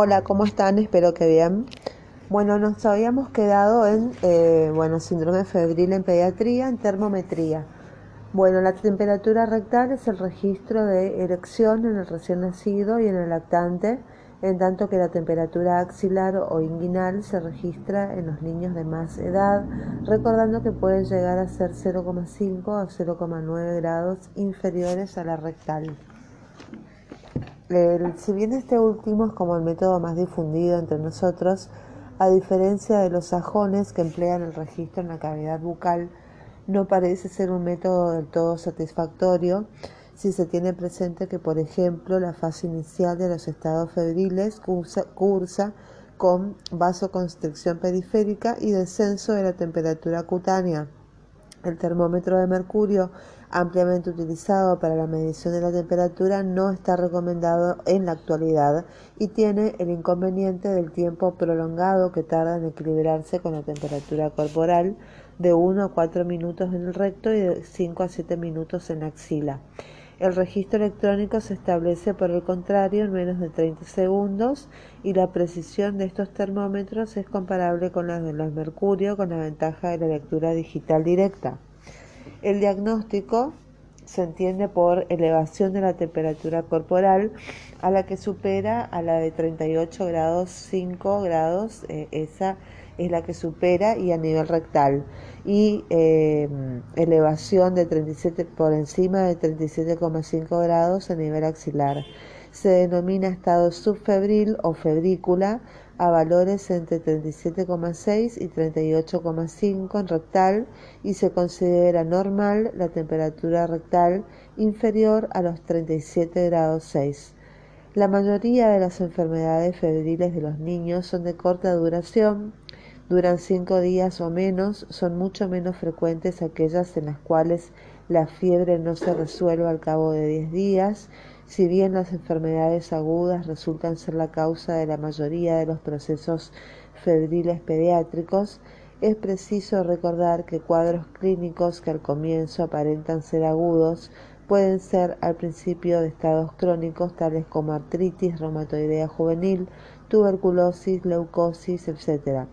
Hola, ¿cómo están? Espero que bien. Bueno, nos habíamos quedado en eh, bueno, síndrome febril en pediatría, en termometría. Bueno, la temperatura rectal es el registro de erección en el recién nacido y en el lactante, en tanto que la temperatura axilar o inguinal se registra en los niños de más edad, recordando que pueden llegar a ser 0,5 o 0,9 grados inferiores a la rectal. Si bien este último es como el método más difundido entre nosotros, a diferencia de los sajones que emplean el registro en la cavidad bucal, no parece ser un método del todo satisfactorio si se tiene presente que, por ejemplo, la fase inicial de los estados febriles cursa, con vasoconstricción periférica y descenso de la temperatura cutánea. El termómetro de mercurio, ampliamente utilizado para la medición de la temperatura, no está recomendado en la actualidad y tiene el inconveniente del tiempo prolongado que tarda en equilibrarse con la temperatura corporal, de 1 a 4 minutos en el recto y de 5 a 7 minutos en la axila. El registro electrónico se establece por el contrario en menos de 30 segundos y la precisión de estos termómetros es comparable con la de los mercurio con la ventaja de la lectura digital directa. El diagnóstico se entiende por elevación de la temperatura corporal a la que supera a la de 38 grados 5 grados, eh, esa es la que supera y a nivel rectal y eh, elevación de 37 por encima de 37,5 grados a nivel axilar. Se denomina estado subfebril o febrícula a valores entre 37,6 y 38,5 en rectal y se considera normal la temperatura rectal inferior a los 37 grados 6. La mayoría de las enfermedades febriles de los niños son de corta duración, duran cinco días o menos, son mucho menos frecuentes aquellas en las cuales la fiebre no se resuelve al cabo de diez días, si bien las enfermedades agudas resultan ser la causa de la mayoría de los procesos febriles pediátricos, es preciso recordar que cuadros clínicos que al comienzo aparentan ser agudos pueden ser al principio de estados crónicos tales como artritis reumatoidea juvenil, tuberculosis, leucosis, etc.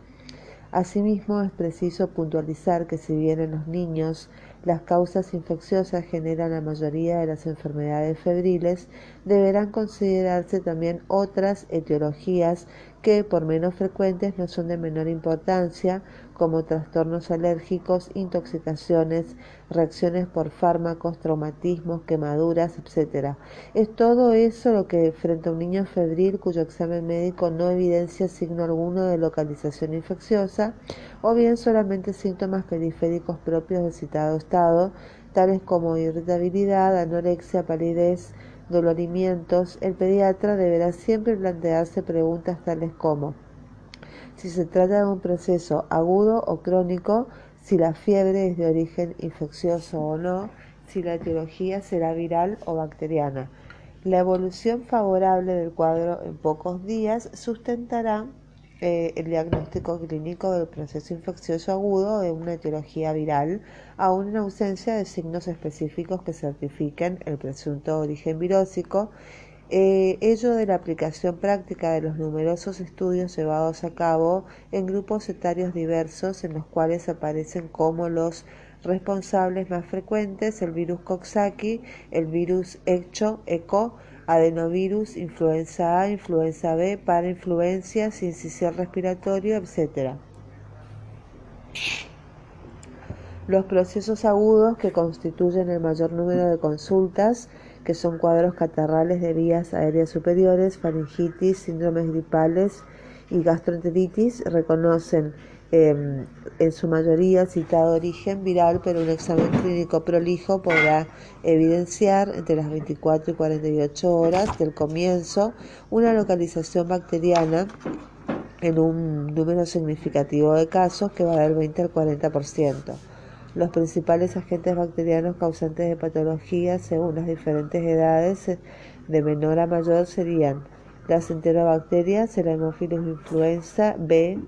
Asimismo, es preciso puntualizar que si bien en los niños las causas infecciosas generan la mayoría de las enfermedades febriles, deberán considerarse también otras etiologías que, por menos frecuentes, no son de menor importancia, como trastornos alérgicos, intoxicaciones, reacciones por fármacos, traumatismos, quemaduras, etc. Es todo eso lo que frente a un niño febril cuyo examen médico no evidencia signo alguno de localización infecciosa o bien solamente síntomas periféricos propios del citado estado, tales como irritabilidad, anorexia, palidez, dolorimientos, el pediatra deberá siempre plantearse preguntas tales como si se trata de un proceso agudo o crónico, si la fiebre es de origen infeccioso o no, si la etiología será viral o bacteriana. La evolución favorable del cuadro en pocos días sustentará eh, el diagnóstico clínico del proceso infeccioso agudo de una etiología viral, aún en ausencia de signos específicos que certifiquen el presunto origen virósico, eh, ello de la aplicación práctica de los numerosos estudios llevados a cabo en grupos etarios diversos en los cuales aparecen como los responsables más frecuentes el virus Coxsackie, el virus ECHO, ECO, adenovirus, influenza A, influenza B, parainfluencia, sincicial respiratorio, etc. Los procesos agudos que constituyen el mayor número de consultas, que son cuadros catarrales de vías aéreas superiores, faringitis, síndromes gripales y gastroenteritis, reconocen Em, en su mayoría citado origen viral, pero un examen clínico prolijo podrá evidenciar entre las 24 y 48 horas del comienzo una localización bacteriana en un número significativo de casos que va del 20 al 40%. Los principales agentes bacterianos causantes de patologías según las diferentes edades de menor a mayor serían las enterobacterias, el Haemophilus influenza B,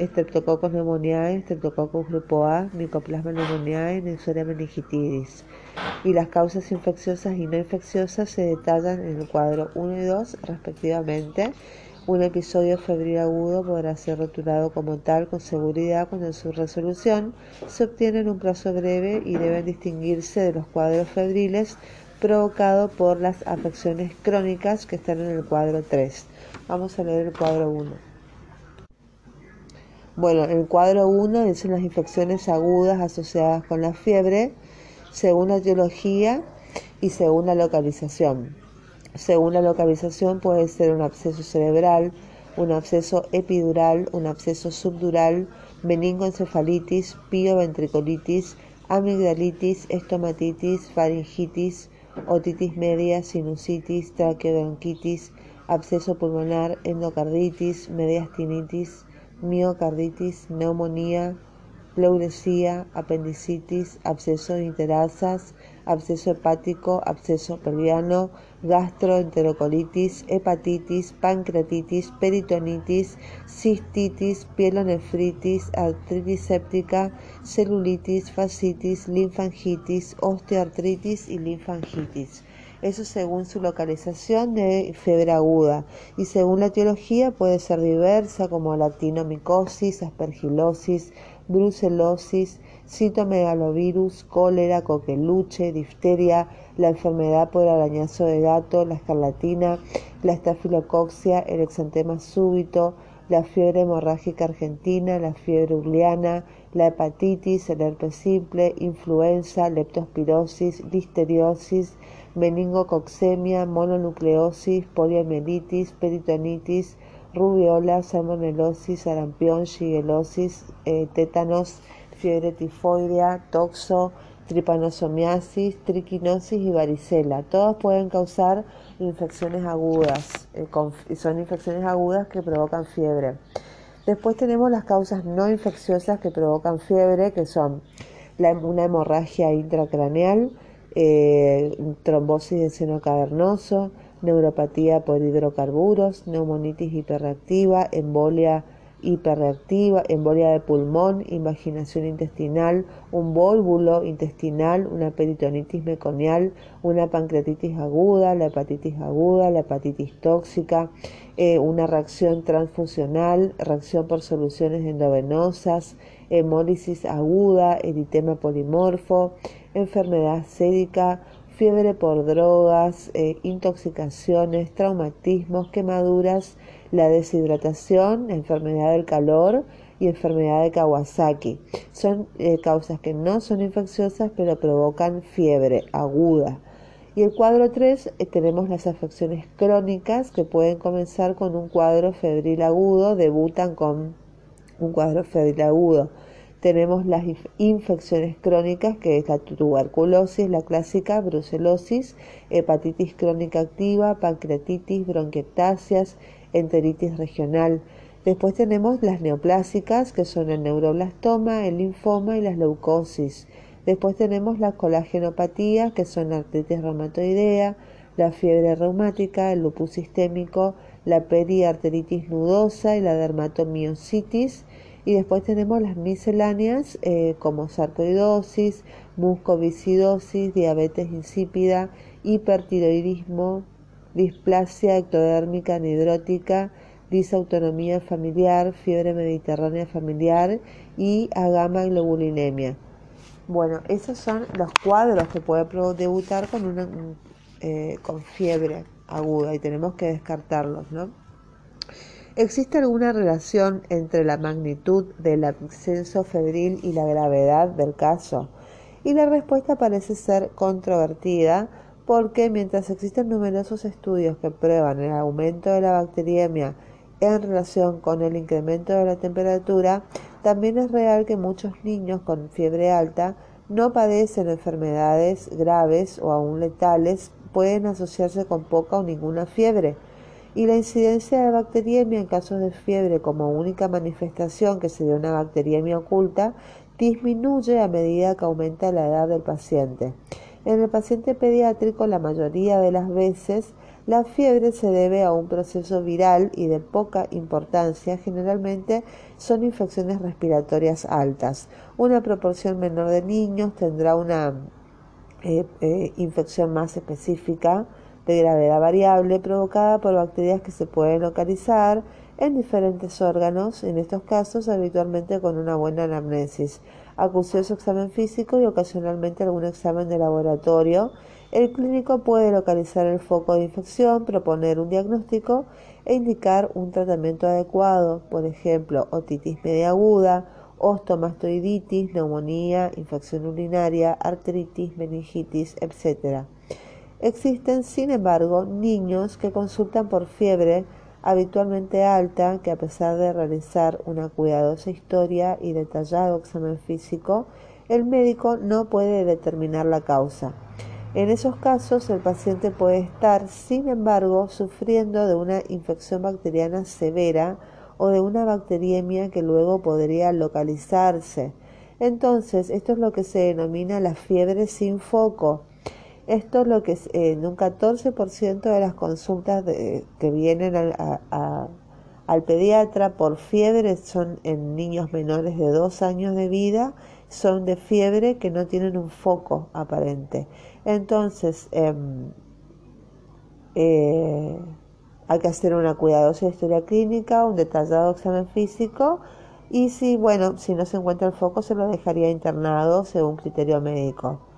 Streptococcus pneumoniae, Streptococcus grupo A, Mycoplasma pneumoniae, Neisseria meningitidis. Y las causas infecciosas y no infecciosas se detallan en el cuadro 1 y 2 respectivamente. Un episodio febril agudo podrá ser rotulado como tal con seguridad cuando en su resolución se obtiene en un plazo breve y deben distinguirse de los cuadros febriles provocados por las afecciones crónicas que están en el cuadro 3. Vamos a leer el cuadro 1. Bueno, el cuadro 1 dice las infecciones agudas asociadas con la fiebre, según la etiología y según la localización. Según la localización puede ser un absceso cerebral, un absceso epidural, un absceso subdural, meningoencefalitis, pioventricolitis, amigdalitis, estomatitis, faringitis, otitis media, sinusitis, traqueobronquitis, absceso pulmonar, endocarditis, mediastinitis, miocarditis, neumonía, pleuresía, apendicitis, absceso de interasas, absceso hepático, absceso pelviano, gastroenterocolitis, hepatitis, pancreatitis, peritonitis, cistitis, pielonefritis, artritis séptica, celulitis, fascitis, linfangitis, osteoartritis y linfangitis. Eso según su localización de fiebre aguda. Y según la etiología puede ser diversa como lactinomicosis, aspergilosis, brucelosis, citomegalovirus, cólera, coqueluche, difteria, la enfermedad por arañazo de gato, la escarlatina, la estafilocoxia, el exantema súbito, la fiebre hemorrágica argentina, la fiebre urliana, la hepatitis, el herpes simple, influenza, leptospirosis, listeriosis, meningococcemia, mononucleosis, poliomielitis, peritonitis, rubiola, salmonelosis, sarampión, shigalosis, eh, tétanos, fiebre tifoidea, toxo, tripanosomiasis, triquinosis y varicela. Todos pueden causar infecciones agudas, eh, son infecciones agudas que provocan fiebre. Después tenemos las causas no infecciosas que provocan fiebre, que son una hemorragia intracraneal, eh, trombosis de seno cavernoso, neuropatía por hidrocarburos, neumonitis hiperreactiva, embolia hiperreactiva, embolia de pulmón, invaginación intestinal, un vólvulo intestinal, una peritonitis meconial, una pancreatitis aguda, la hepatitis aguda, la hepatitis tóxica, eh, una reacción transfusional, reacción por soluciones endovenosas, hemólisis aguda, eritema polimorfo, enfermedad sédica, fiebre por drogas, eh, intoxicaciones, traumatismos, quemaduras, la deshidratación, enfermedad del calor y enfermedad de Kawasaki. Son eh, causas que no son infecciosas pero provocan fiebre aguda. Y el cuadro 3 eh, tenemos las afecciones crónicas que pueden comenzar con un cuadro febril agudo, debutan con un cuadro febril agudo tenemos las infecciones crónicas, que es la tuberculosis, la clásica, brucelosis, hepatitis crónica activa, pancreatitis, bronquiectasias, enteritis regional. Después tenemos las neoplásicas, que son el neuroblastoma, el linfoma y las leucosis. Después tenemos las colagenopatías, que son la artritis reumatoidea, la fiebre reumática, el lupus sistémico, la periarteritis nudosa y la dermatomiositis y después tenemos las misceláneas eh, como sarcoidosis, muscoviscidosis, diabetes insípida, hipertiroidismo, displasia ectodérmica anhidrótica, disautonomía familiar, fiebre mediterránea familiar y agama globulinemia. Bueno, esos son los cuadros que puede debutar con, una, eh, con fiebre aguda y tenemos que descartarlos, ¿no? ¿Existe alguna relación entre la magnitud del ascenso febril y la gravedad del caso? Y la respuesta parece ser controvertida porque mientras existen numerosos estudios que prueban el aumento de la bacteriemia en relación con el incremento de la temperatura, también es real que muchos niños con fiebre alta no padecen enfermedades graves o aún letales, pueden asociarse con poca o ninguna fiebre y la incidencia de bacteriemia en casos de fiebre como única manifestación que se una bacteriemia oculta disminuye a medida que aumenta la edad del paciente. En el paciente pediátrico la mayoría de las veces la fiebre se debe a un proceso viral y de poca importancia, generalmente son infecciones respiratorias altas. Una proporción menor de niños tendrá una eh, eh, infección más específica de gravedad variable provocada por bacterias que se pueden localizar en diferentes órganos, en estos casos habitualmente con una buena anamnesis, acucioso examen físico y ocasionalmente algún examen de laboratorio. El clínico puede localizar el foco de infección, proponer un diagnóstico e indicar un tratamiento adecuado, por ejemplo, otitis media aguda, ostomastoiditis, neumonía, infección urinaria, artritis, meningitis, etc. Existen, sin embargo, niños que consultan por fiebre habitualmente alta, que a pesar de realizar una cuidadosa historia y detallado examen físico, el médico no puede determinar la causa. En esos casos, el paciente puede estar, sin embargo, sufriendo de una infección bacteriana severa o de una bacteriemia que luego podría localizarse. Entonces, esto es lo que se denomina la fiebre sin foco. Esto es lo que en un 14% de las consultas que vienen al pediatra por fiebre son en niños menores de dos años de vida, son de fiebre que no tienen un foco aparente. Entonces, em, eh, hay que hacer una cuidadosa historia clínica, un detallado examen físico y si, bueno, si no se encuentra el foco se lo dejaría internado según criterio médico.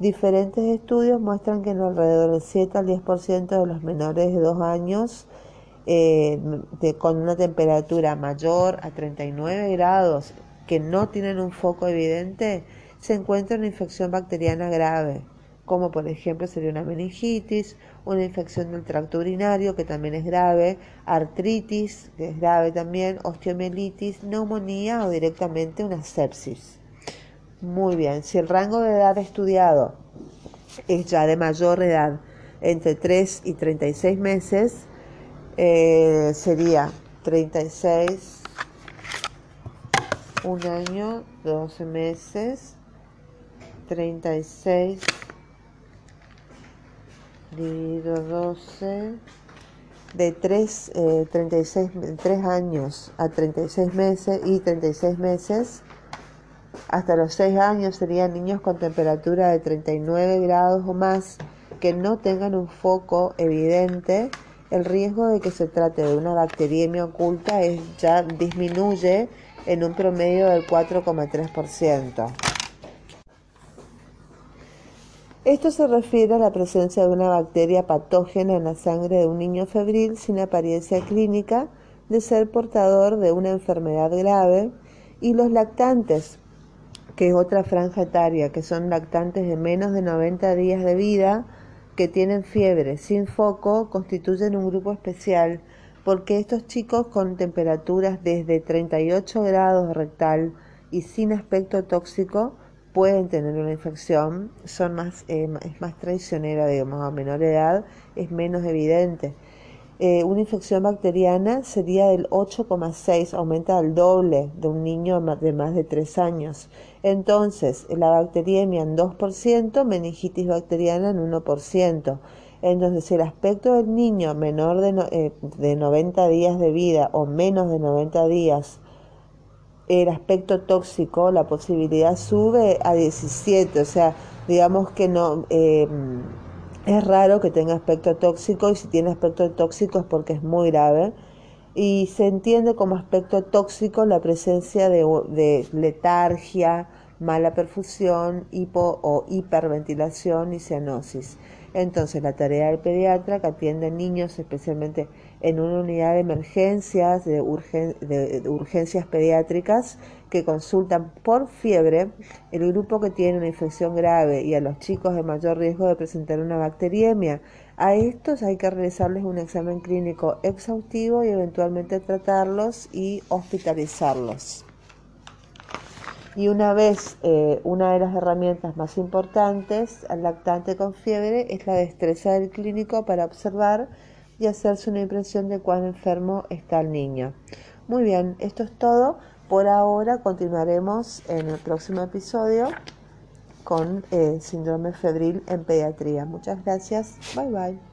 Diferentes estudios muestran que en alrededor del 7 al 10% de los menores de 2 años eh, con una temperatura mayor a 39 grados que no tienen un foco evidente se encuentra una infección bacteriana grave como por ejemplo sería una meningitis, una infección del tracto urinario, que también es grave, artritis, que es grave también, osteomielitis, neumonía o directamente una sepsis. Muy bien, si el rango de edad estudiado es ya de mayor edad, entre 3 y 36 meses, eh, sería 36, un año, 12 meses, 36 dividido 12 de 3, 36, 3 años a 36 meses y 36 meses hasta los 6 años serían niños con temperatura de 39 grados o más que no tengan un foco evidente el riesgo de que se trate de una bacteriemia oculta es, ya disminuye en un promedio del 4,3%. Esto se refiere a la presencia de una bacteria patógena en la sangre de un niño febril sin apariencia clínica de ser portador de una enfermedad grave y los lactantes, que es otra franja etaria, que son lactantes de menos de 90 días de vida, que tienen fiebre sin foco, constituyen un grupo especial porque estos chicos con temperaturas desde 38 grados rectal y sin aspecto tóxico pueden tener una infección, son más, eh, es más traicionera, digamos, a menor edad, es menos evidente. Eh, una infección bacteriana sería del 8,6, aumenta al doble de un niño de más de 3 años. Entonces, la bacteriemia en 2%, meningitis bacteriana en 1%. Entonces, el aspecto del niño menor de, eh, de 90 días de vida o menos de 90 días el aspecto tóxico, la posibilidad sube a 17, o sea, digamos que no, em, es raro que tenga aspecto tóxico y si tiene aspecto tóxico es porque es muy grave. Y se entiende como aspecto tóxico la presencia de, letargia, mala perfusión, hipo o hiperventilación y cianosis. Entonces, la tarea del pediatra que atiende niños, especialmente en una unidad de emergencias, de, urgencias pediátricas, que consultan por fiebre, el grupo que tiene una infección grave y a los chicos de mayor riesgo de presentar una bacteriemia. A estos hay que realizarles un examen clínico exhaustivo y eventualmente tratarlos y hospitalizarlos. Y una vez, eh, una de las herramientas más importantes al lactante con fiebre es la destreza del clínico para observar y hacerse una impresión de cuán enfermo está el niño. Muy bien, esto es todo. Por ahora continuaremos en el próximo episodio con eh, síndrome febril en pediatría. Muchas gracias. Bye bye.